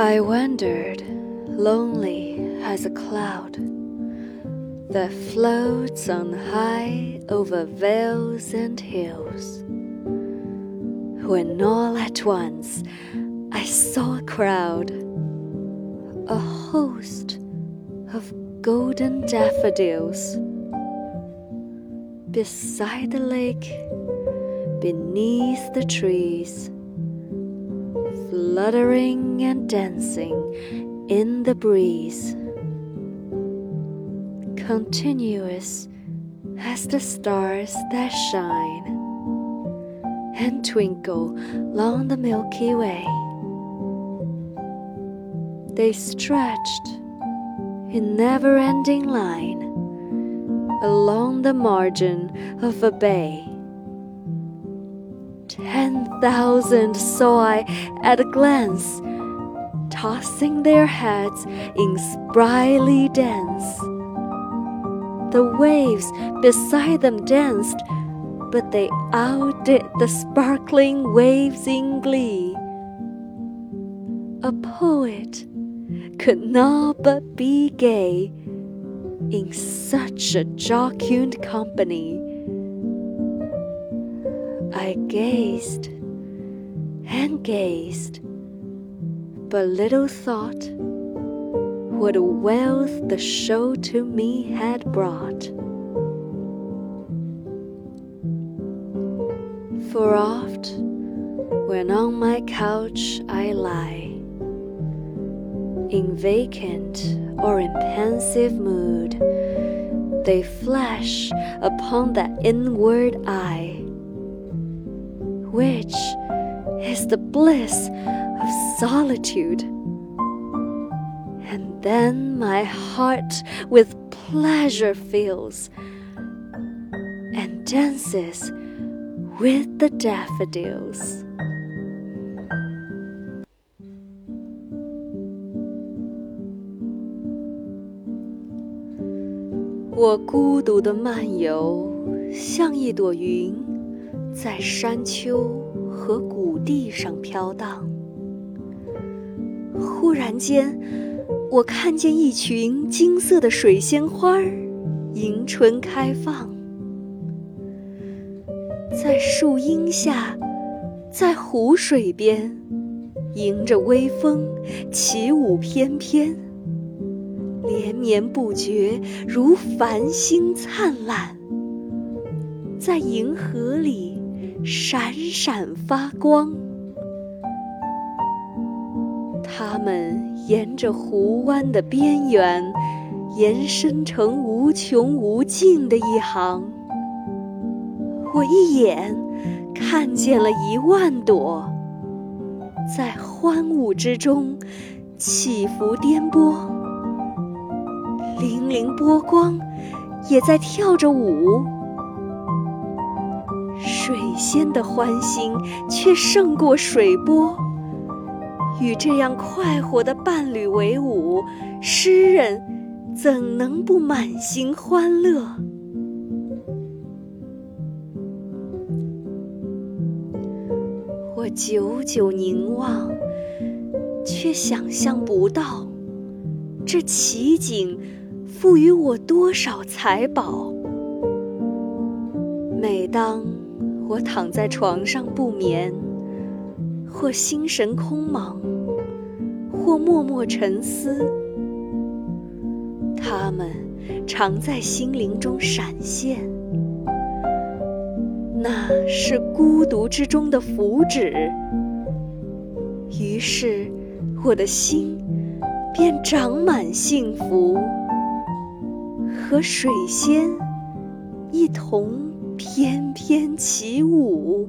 I wandered, lonely as a cloud that floats on high over vales and hills. When all at once I saw a crowd, a host of golden daffodils. Beside the lake, beneath the trees fluttering and dancing in the breeze, continuous as the stars that shine and twinkle along the Milky Way. They stretched in never ending line along the margin of a bay Ten thousand saw I at a glance, tossing their heads in sprightly dance. The waves beside them danced, but they outdid the sparkling waves in glee. A poet could not but be gay in such a jocund company. I gazed and gazed, but little thought what wealth the show to me had brought. For oft, when on my couch I lie, in vacant or in pensive mood, they flash upon that inward eye which is the bliss of solitude. And then my heart with pleasure fills and dances with the daffodils. 我孤独的漫游，像一朵云。在山丘和谷地上飘荡。忽然间，我看见一群金色的水仙花迎春开放，在树荫下，在湖水边，迎着微风起舞翩翩，连绵不绝，如繁星灿烂，在银河里。闪闪发光，它们沿着湖湾的边缘延伸成无穷无尽的一行。我一眼看见了一万朵，在欢舞之中起伏颠簸，粼粼波光也在跳着舞。水仙的欢欣却胜过水波，与这样快活的伴侣为伍，诗人怎能不满心欢乐？我久久凝望，却想象不到这奇景赋予我多少财宝。每当。我躺在床上不眠，或心神空茫，或默默沉思。它们常在心灵中闪现，那是孤独之中的福祉。于是，我的心便长满幸福，和水仙一同。翩翩起舞。